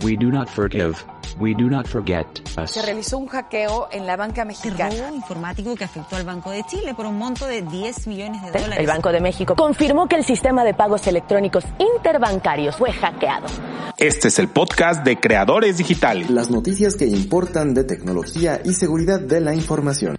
We do not forgive. We do not forget us. Se realizó un hackeo en la banca mexicana. robo informático que afectó al Banco de Chile por un monto de 10 millones de dólares. El Banco de México confirmó que el sistema de pagos electrónicos interbancarios fue hackeado. Este es el podcast de Creadores Digitales. Las noticias que importan de tecnología y seguridad de la información.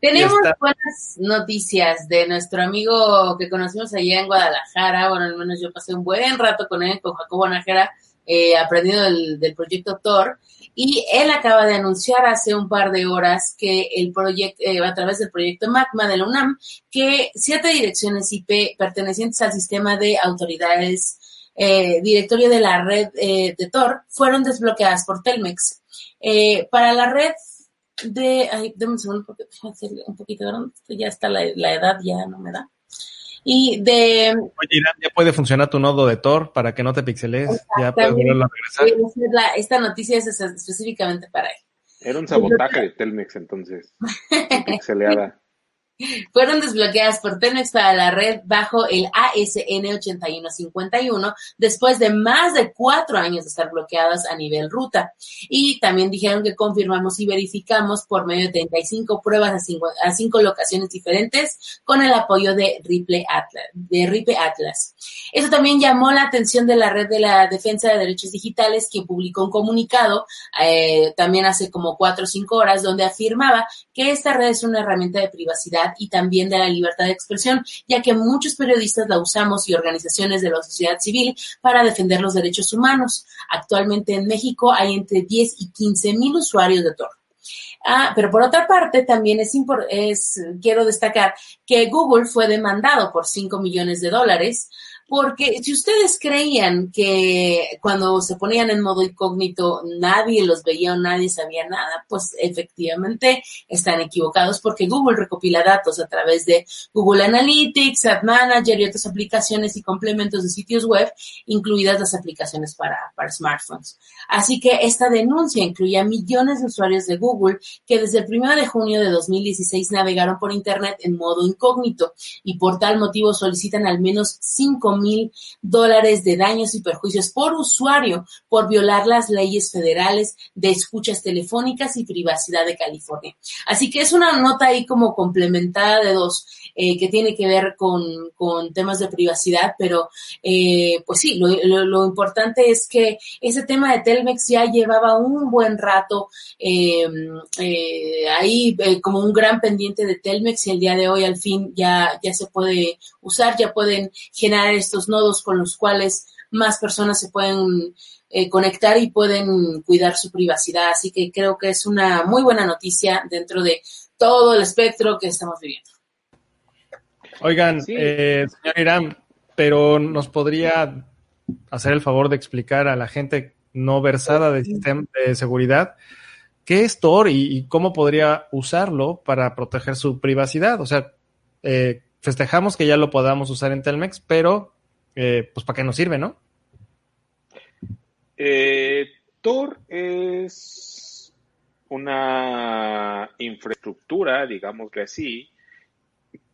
Tenemos buenas noticias de nuestro amigo que conocimos allá en Guadalajara. Bueno, al menos yo pasé un buen rato con él, con Jacobo Nájera, eh, aprendiendo del, del proyecto Tor. Y él acaba de anunciar hace un par de horas que el proyecto, eh, a través del proyecto MACMA de la UNAM, que siete direcciones IP pertenecientes al sistema de autoridades eh, directorio de la red eh, de Tor fueron desbloqueadas por Telmex. Eh, para la red de, ay, dame un segundo porque déjame hacerle un poquito grande, ya está la, la edad, ya no me da. Y de... Oye, Irán, ya puede funcionar tu nodo de Tor para que no te pixeles. Ya puedes volverlo a regresar. La, esta noticia es específicamente para él. Era un sabotaje de Telmex entonces. pixeleada. Fueron desbloqueadas por Telmex para la red bajo el ASN 8151 después de más de cuatro años de estar bloqueadas a nivel ruta. Y también dijeron que confirmamos y verificamos por medio de 35 pruebas a cinco, a cinco locaciones diferentes con el apoyo de Ripple Atlas. De Ripe Atlas. Eso también llamó la atención de la red de la defensa de derechos digitales, quien publicó un comunicado eh, también hace como cuatro o cinco horas donde afirmaba que esta red es una herramienta de privacidad y también de la libertad de expresión, ya que muchos periodistas la usamos y organizaciones de la sociedad civil para defender los derechos humanos. Actualmente en México hay entre 10 y 15 mil usuarios de Tor. Ah, pero por otra parte, también es, quiero destacar que Google fue demandado por 5 millones de dólares porque si ustedes creían que cuando se ponían en modo incógnito nadie los veía o nadie sabía nada, pues efectivamente están equivocados porque Google recopila datos a través de Google Analytics, Ad Manager y otras aplicaciones y complementos de sitios web, incluidas las aplicaciones para, smartphones. Así que esta denuncia incluye a millones de usuarios de Google que desde el 1 de junio de 2016 navegaron por Internet en modo incógnito y por tal motivo solicitan al menos 5 mil dólares de daños y perjuicios por usuario por violar las leyes federales de escuchas telefónicas y privacidad de California. Así que es una nota ahí como complementada de dos eh, que tiene que ver con, con temas de privacidad, pero eh, pues sí, lo, importante es que ese tema de Telmex ya llevaba un buen rato eh, ahí como un gran pendiente de Telmex y el día de hoy al fin ya, ya se puede usar, ya pueden generar estos nodos con los cuales más personas se pueden eh, conectar y pueden cuidar su privacidad. Así que creo que es una muy buena noticia dentro de todo el espectro que estamos viviendo. Oigan, sí. eh, señor Irán, pero nos podría hacer el favor de explicar a la gente no versada de sistema de seguridad qué es Tor y, y cómo podría usarlo para proteger su privacidad. O sea, eh, festejamos que ya lo podamos usar en Telmex, pero eh, pues para qué nos sirve, ¿no? Eh, Tor es una infraestructura, digámosle así,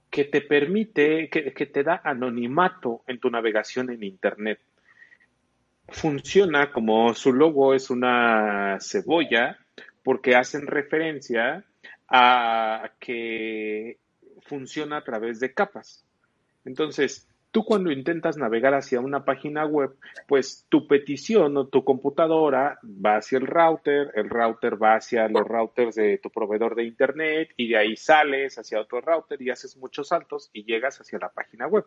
que te permite, que, que, te da anonimato en tu navegación en Internet. Funciona como su logo es una cebolla, porque hacen referencia a que funciona a través de capas. Entonces, Tú cuando intentas navegar hacia una página web, pues tu petición o tu computadora va hacia el router, el router va hacia los routers de tu proveedor de internet y de ahí sales hacia otro router y haces muchos saltos y llegas hacia la página web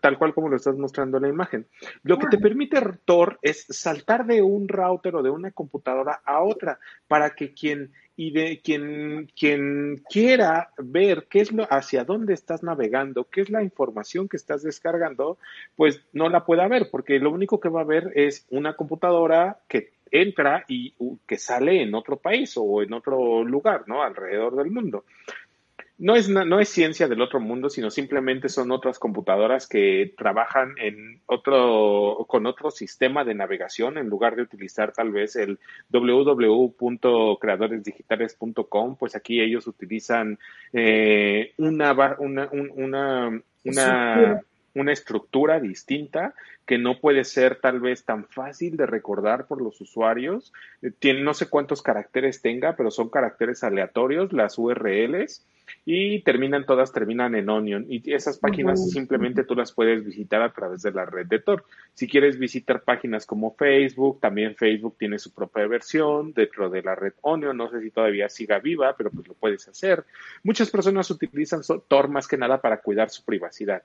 tal cual como lo estás mostrando en la imagen. Lo que te permite Tor es saltar de un router o de una computadora a otra para que quien y de quien, quien quiera ver qué es lo, hacia dónde estás navegando, qué es la información que estás descargando, pues no la pueda ver, porque lo único que va a ver es una computadora que entra y que sale en otro país o en otro lugar, ¿no? Alrededor del mundo no es, no es ciencia del otro mundo, sino simplemente son otras computadoras que trabajan en otro, con otro sistema de navegación en lugar de utilizar tal vez el www.creadoresdigitales.com, pues aquí ellos utilizan eh, una, una, una, una, una estructura distinta que no puede ser tal vez tan fácil de recordar por los usuarios. Eh, tiene, no sé cuántos caracteres tenga, pero son caracteres aleatorios, las URLs y terminan todas, terminan en Onion. Y esas páginas simplemente tú las puedes visitar a través de la red de Tor. Si quieres visitar páginas como Facebook, también Facebook tiene su propia versión dentro de la red Onion. No sé si todavía siga viva, pero pues lo puedes hacer. Muchas personas utilizan Tor más que nada para cuidar su privacidad.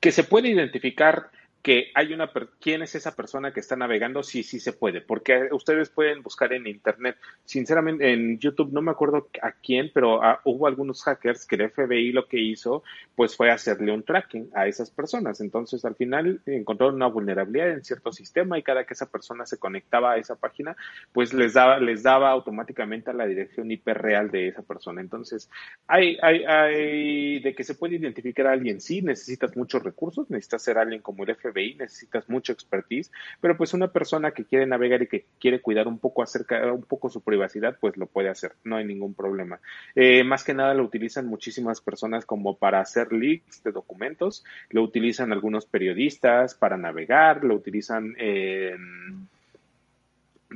Que se puede identificar que hay una quién es esa persona que está navegando, sí, sí se puede, porque ustedes pueden buscar en internet, sinceramente en YouTube no me acuerdo a quién, pero ah, hubo algunos hackers que el FBI lo que hizo pues fue hacerle un tracking a esas personas, entonces al final encontraron una vulnerabilidad en cierto sistema y cada que esa persona se conectaba a esa página, pues les daba les daba automáticamente a la dirección IP real de esa persona. Entonces, hay hay hay de que se puede identificar a alguien, sí, necesitas muchos recursos, necesitas ser alguien como el FBI necesitas mucho expertise, pero pues una persona que quiere navegar y que quiere cuidar un poco acerca, un poco su privacidad, pues lo puede hacer, no hay ningún problema. Eh, más que nada lo utilizan muchísimas personas como para hacer leaks de documentos, lo utilizan algunos periodistas para navegar, lo utilizan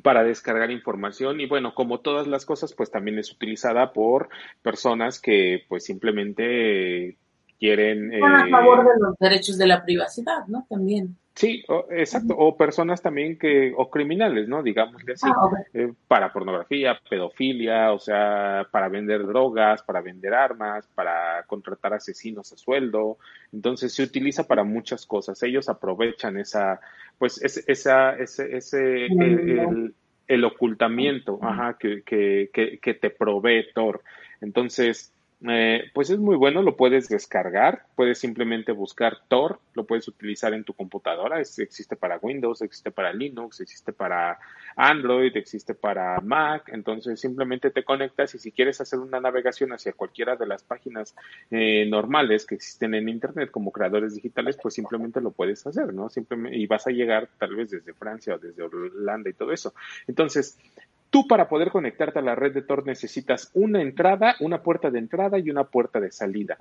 para descargar información y bueno, como todas las cosas, pues también es utilizada por personas que pues simplemente quieren... a eh, favor de los derechos de la privacidad, ¿no? También. Sí, exacto, o personas también que, o criminales, ¿no? Digámosle así, ah, eh, para pornografía, pedofilia, o sea, para vender drogas, para vender armas, para contratar asesinos a sueldo. Entonces se utiliza para muchas cosas. Ellos aprovechan esa, pues, esa, ese, ese, el, el, ocultamiento, ajá, que, que, que, que te provee Tor. Entonces, eh, pues es muy bueno, lo puedes descargar, puedes simplemente buscar Tor, lo puedes utilizar en tu computadora, existe para Windows, existe para Linux, existe para Android, existe para Mac, entonces simplemente te conectas y si quieres hacer una navegación hacia cualquiera de las páginas eh, normales que existen en Internet como creadores digitales, pues simplemente lo puedes hacer, ¿no? Simplemente, y vas a llegar tal vez desde Francia o desde Holanda y todo eso. Entonces, Tú para poder conectarte a la red de Tor necesitas una entrada, una puerta de entrada y una puerta de salida.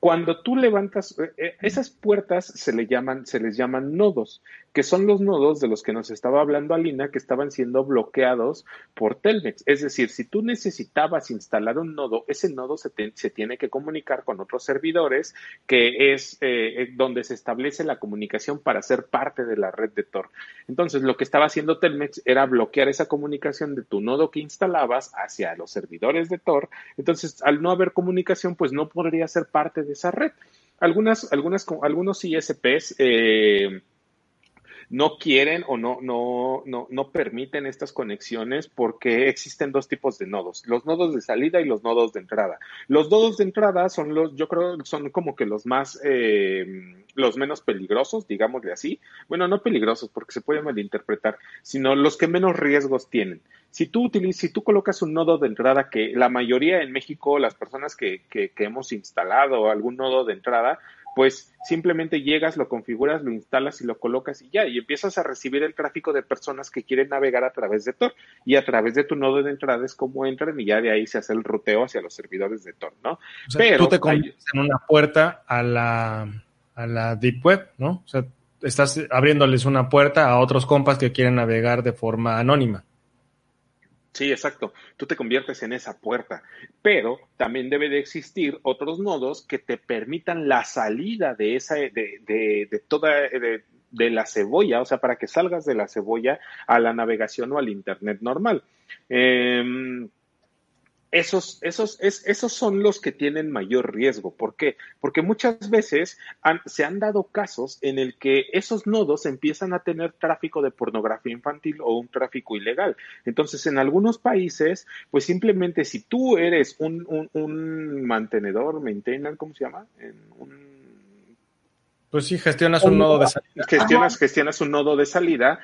Cuando tú levantas, eh, eh, esas puertas se, le llaman, se les llaman nodos, que son los nodos de los que nos estaba hablando Alina, que estaban siendo bloqueados por Telmex. Es decir, si tú necesitabas instalar un nodo, ese nodo se, se tiene que comunicar con otros servidores, que es eh, donde se establece la comunicación para ser parte de la red de Tor. Entonces, lo que estaba haciendo Telmex era bloquear esa comunicación de tu nodo que instalabas hacia los servidores de Tor. Entonces, al no haber comunicación, pues no podría ser parte de esa red. Algunas, algunas, algunos ISPs eh, no quieren o no, no, no, no permiten estas conexiones porque existen dos tipos de nodos, los nodos de salida y los nodos de entrada. Los nodos de entrada son los, yo creo, son como que los más, eh, los menos peligrosos, digámosle así. Bueno, no peligrosos porque se puede malinterpretar, sino los que menos riesgos tienen. Si tú utilizas, si tú colocas un nodo de entrada que la mayoría en México, las personas que, que, que hemos instalado algún nodo de entrada, pues simplemente llegas, lo configuras, lo instalas y lo colocas y ya, y empiezas a recibir el tráfico de personas que quieren navegar a través de Tor y a través de tu nodo de entrada es como entran y ya de ahí se hace el ruteo hacia los servidores de Tor, ¿no? Pero tú te conviertes en una puerta a la, a la Deep Web, ¿no? O sea, estás abriéndoles una puerta a otros compas que quieren navegar de forma anónima. Sí, exacto. Tú te conviertes en esa puerta, pero también debe de existir otros nodos que te permitan la salida de esa, de, de, de toda, de, de la cebolla, o sea, para que salgas de la cebolla a la navegación o al Internet normal. Eh, esos, esos, es, esos son los que tienen mayor riesgo. ¿Por qué? Porque muchas veces han, se han dado casos en el que esos nodos empiezan a tener tráfico de pornografía infantil o un tráfico ilegal. Entonces, en algunos países, pues simplemente si tú eres un, un, un mantenedor, maintainer, ¿cómo se llama? En un pues sí, gestionas un nodo de salida. Gestionas, gestionas un nodo de salida.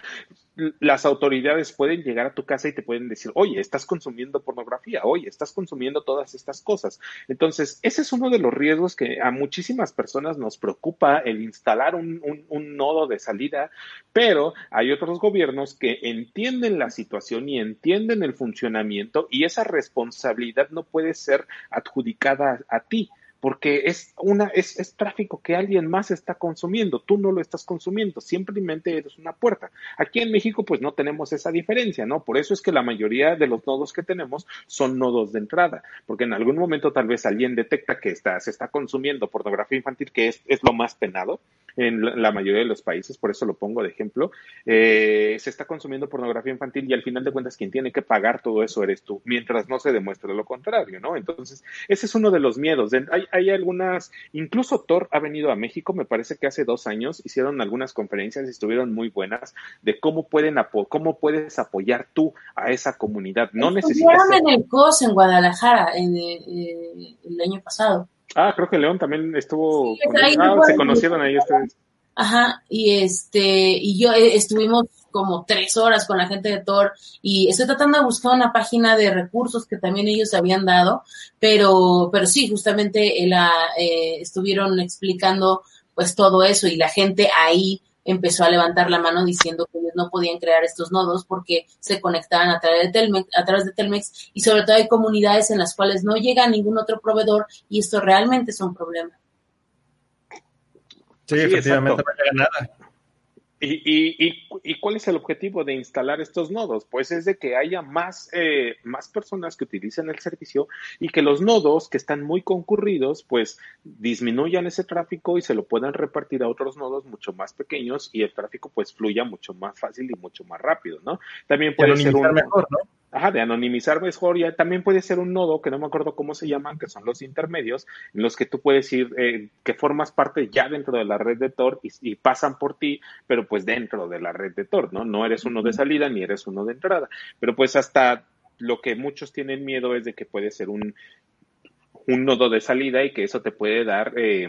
Las autoridades pueden llegar a tu casa y te pueden decir, oye, estás consumiendo pornografía, oye, estás consumiendo todas estas cosas. Entonces, ese es uno de los riesgos que a muchísimas personas nos preocupa el instalar un, un, un nodo de salida, pero hay otros gobiernos que entienden la situación y entienden el funcionamiento y esa responsabilidad no puede ser adjudicada a, a ti porque es una es, es, tráfico que alguien más está consumiendo, tú no lo estás consumiendo, simplemente eres una puerta. Aquí en México pues no tenemos esa diferencia, ¿no? Por eso es que la mayoría de los nodos que tenemos son nodos de entrada, porque en algún momento tal vez alguien detecta que está, se está consumiendo pornografía infantil, que es, es lo más penado en la mayoría de los países, por eso lo pongo de ejemplo, eh, se está consumiendo pornografía infantil y al final de cuentas quien tiene que pagar todo eso eres tú, mientras no se demuestre lo contrario, ¿no? Entonces, ese es uno de los miedos. Hay, hay algunas, incluso Thor ha venido a México, me parece que hace dos años hicieron algunas conferencias y estuvieron muy buenas de cómo pueden cómo puedes apoyar tú a esa comunidad. No necesitas. en el COS en Guadalajara en, eh, el año pasado. Ah, creo que León también estuvo. Sí, con ah, se conocieron ahí ustedes. Ajá, y este, y yo eh, estuvimos como tres horas con la gente de Thor y estoy tratando de buscar una página de recursos que también ellos habían dado, pero, pero sí, justamente la, eh, estuvieron explicando pues todo eso y la gente ahí empezó a levantar la mano diciendo que ellos no podían crear estos nodos porque se conectaban a través de Telmex, a través de Telmex y sobre todo hay comunidades en las cuales no llega ningún otro proveedor y esto realmente es un problema. Sí, efectivamente no llega nada. ¿Y, y, y, cuál es el objetivo de instalar estos nodos? Pues es de que haya más, eh, más personas que utilicen el servicio y que los nodos que están muy concurridos, pues disminuyan ese tráfico y se lo puedan repartir a otros nodos mucho más pequeños y el tráfico pues fluya mucho más fácil y mucho más rápido, ¿no? También puede ser un... mejor, ¿no? Ajá, de anonimizar mejor, ya también puede ser un nodo, que no me acuerdo cómo se llaman, que son los intermedios, en los que tú puedes ir, eh, que formas parte ya dentro de la red de Tor y, y, pasan por ti, pero pues dentro de la red de Tor, ¿no? No eres uno de salida ni eres uno de entrada. Pero pues hasta lo que muchos tienen miedo es de que puede ser un, un nodo de salida y que eso te puede dar... Eh,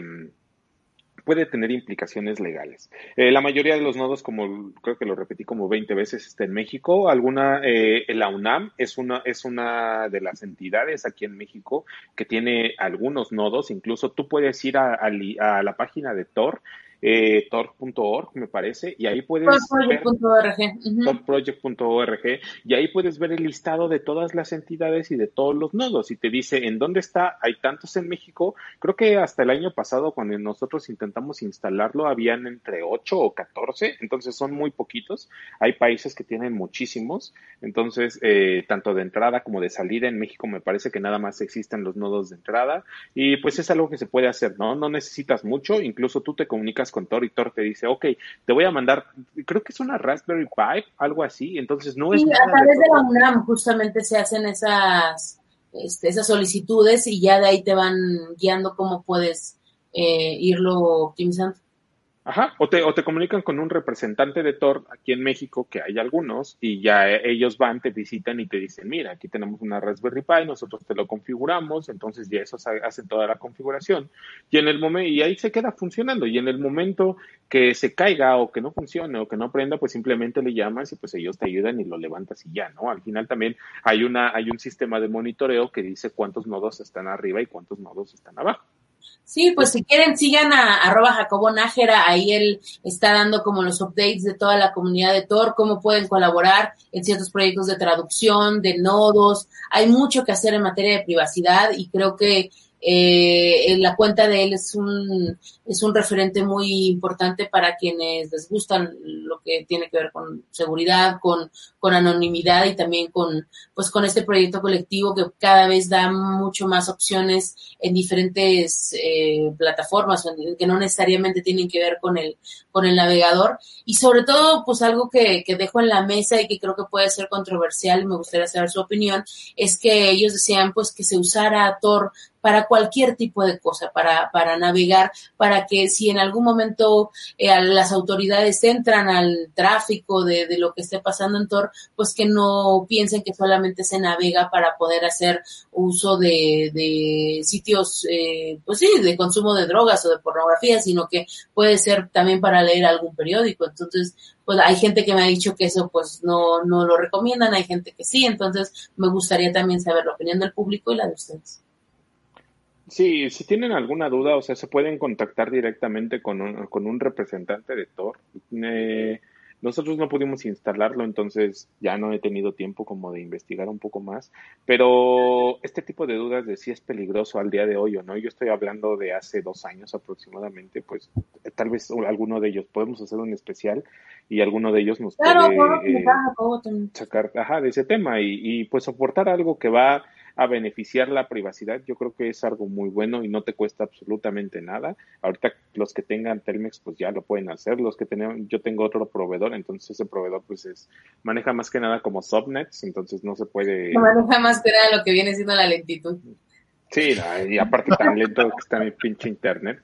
puede tener implicaciones legales. Eh, la mayoría de los nodos, como creo que lo repetí como 20 veces, está en México. Alguna, eh, la UNAM es una, es una de las entidades aquí en México que tiene algunos nodos. Incluso tú puedes ir a, a, a la página de Tor eh, tor.org, me parece, y ahí puedes Torproject.org. Torproject.org, y ahí puedes ver el listado de todas las entidades y de todos los nodos, y te dice en dónde está, hay tantos en México, creo que hasta el año pasado cuando nosotros intentamos instalarlo habían entre 8 o 14, entonces son muy poquitos, hay países que tienen muchísimos, entonces eh, tanto de entrada como de salida en México me parece que nada más existen los nodos de entrada, y pues es algo que se puede hacer, ¿no? No necesitas mucho, incluso tú te comunicas con Tor y Tor te dice, ok, te voy a mandar, creo que es una Raspberry Pi, algo así, entonces no es... Sí, a través de, de la UNAM justamente se hacen esas, este, esas solicitudes y ya de ahí te van guiando cómo puedes eh, irlo optimizando. Ajá, o te, o te comunican con un representante de Tor aquí en México, que hay algunos, y ya ellos van, te visitan y te dicen, mira, aquí tenemos una Raspberry Pi, nosotros te lo configuramos, entonces ya eso hace toda la configuración, y en el momento, y ahí se queda funcionando, y en el momento que se caiga o que no funcione o que no prenda, pues simplemente le llamas y pues ellos te ayudan y lo levantas y ya, ¿no? Al final también hay una, hay un sistema de monitoreo que dice cuántos nodos están arriba y cuántos nodos están abajo. Sí, pues si quieren sigan a arroba Jacobo Nájera, ahí él está dando como los updates de toda la comunidad de Tor, cómo pueden colaborar en ciertos proyectos de traducción, de nodos, hay mucho que hacer en materia de privacidad y creo que Eh, la cuenta de él es un, es un referente muy importante para quienes les gustan lo que tiene que ver con seguridad, con, con anonimidad y también con, pues con este proyecto colectivo que cada vez da mucho más opciones en diferentes eh, plataformas que no necesariamente tienen que ver con el, con el navegador. Y sobre todo, pues algo que, que dejo en la mesa y que creo que puede ser controversial y me gustaría saber su opinión, es que ellos decían pues que se usara Tor para cualquier tipo de cosa, para, para navegar, para que si en algún momento eh, las autoridades entran al tráfico de, de, lo que esté pasando en Tor, pues que no piensen que solamente se navega para poder hacer uso de, de sitios, eh, pues sí, de consumo de drogas o de pornografía, sino que puede ser también para leer algún periódico. Entonces, pues hay gente que me ha dicho que eso pues no, no lo recomiendan, hay gente que sí, entonces me gustaría también saber la opinión del público y la de ustedes. Sí, si tienen alguna duda, o sea, se pueden contactar directamente con un, con un representante de Tor. Eh, nosotros no pudimos instalarlo, entonces ya no he tenido tiempo como de investigar un poco más, pero este tipo de dudas de si es peligroso al día de hoy o no, yo estoy hablando de hace dos años aproximadamente, pues tal vez alguno de ellos podemos hacer un especial y alguno de ellos nos claro, puede eh, sacar ajá, de ese tema y, y pues soportar algo que va a beneficiar la privacidad, yo creo que es algo muy bueno y no te cuesta absolutamente nada. Ahorita los que tengan Telmex pues ya lo pueden hacer, los que tenemos, yo tengo otro proveedor, entonces ese proveedor pues es, maneja más que nada como subnets, entonces no se puede... Maneja más que nada lo que viene siendo la lentitud. Sí, y aparte tan lento que está mi pinche internet.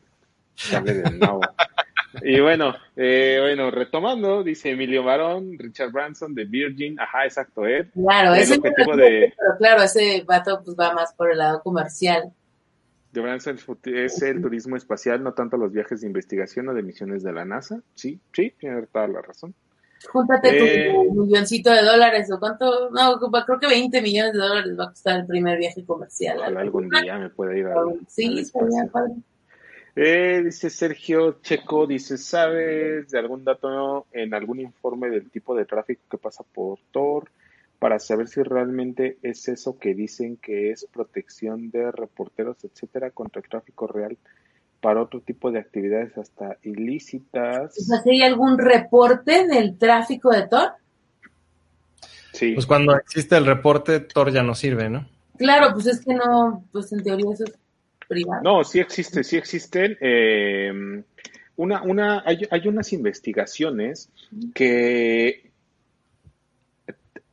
Sale de nuevo. Y bueno, eh, bueno, retomando, dice Emilio Barón, Richard Branson de Virgin, ajá, exacto, ¿eh? Claro, ese objetivo de... pero claro, ese vato pues va más por el lado comercial. De Branson es el turismo espacial, no tanto los viajes de investigación o de misiones de la NASA. Sí, sí, tiene toda la razón. Júntate tu eh, milloncito de dólares o cuánto, no, creo que 20 millones de dólares va a costar el primer viaje comercial. Ojalá algún día me pueda ir a. Sí, sería padre. Eh, dice Sergio Checo, dice, ¿sabes de algún dato en algún informe del tipo de tráfico que pasa por Tor para saber si realmente es eso que dicen que es protección de reporteros, etcétera, contra el tráfico real para otro tipo de actividades hasta ilícitas? ¿hay algún reporte del tráfico de Tor? Sí. Pues cuando existe el reporte, Tor ya no sirve, ¿no? Claro, pues es que no, pues en teoría eso es no, sí existe, sí existen. Eh, una, una, hay, hay unas investigaciones que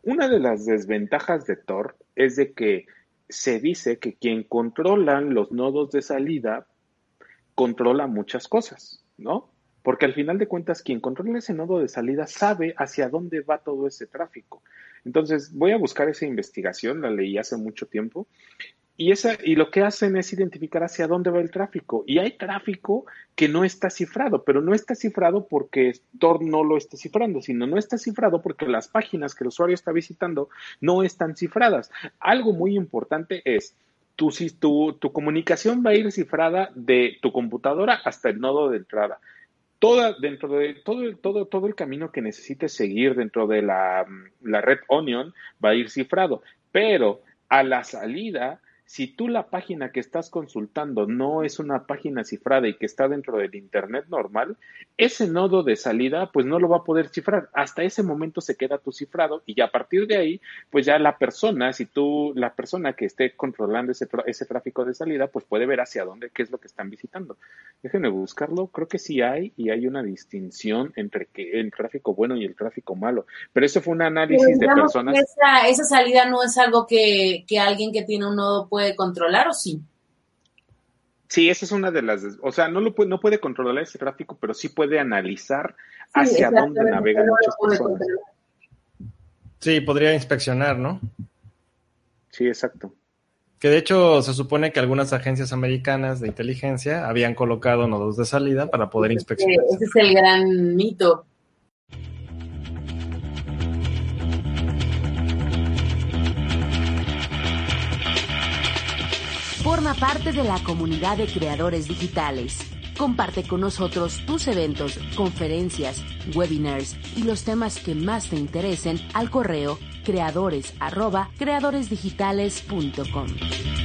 una de las desventajas de Tor es de que se dice que quien controla los nodos de salida controla muchas cosas, ¿no? Porque al final de cuentas, quien controla ese nodo de salida sabe hacia dónde va todo ese tráfico. Entonces, voy a buscar esa investigación, la leí hace mucho tiempo, y, esa, y lo que hacen es identificar hacia dónde va el tráfico. Y hay tráfico que no está cifrado, pero no está cifrado porque Tor no lo está cifrando, sino no está cifrado porque las páginas que el usuario está visitando no están cifradas. Algo muy importante es, tu, tu, tu comunicación va a ir cifrada de tu computadora hasta el nodo de entrada. Toda, dentro de todo, todo, todo el camino que necesites seguir dentro de la, la red Onion va a ir cifrado, pero a la salida si tú la página que estás consultando no es una página cifrada y que está dentro del Internet normal, ese nodo de salida pues no lo va a poder cifrar. Hasta ese momento se queda tu cifrado y a partir de ahí pues ya la persona, si tú, la persona que esté controlando ese, ese tráfico de salida pues puede ver hacia dónde, qué es lo que están visitando. Déjenme buscarlo, creo que sí hay y hay una distinción entre que, el tráfico bueno y el tráfico malo. Pero eso fue un análisis de personas. Esa, esa salida no es algo que, que alguien que tiene un nodo puede controlar o sí? Sí, esa es una de las, o sea, no lo puede, no puede controlar ese tráfico, pero sí puede analizar hacia dónde navegan muchas personas. Sí, podría inspeccionar, ¿no? Sí, exacto. Que de hecho se supone que algunas agencias americanas de inteligencia habían colocado nodos de salida para poder inspeccionar. Ese es el gran mito. Parte de la comunidad de creadores digitales. Comparte con nosotros tus eventos, conferencias, webinars y los temas que más te interesen al correo creadores creadoresdigitales.com.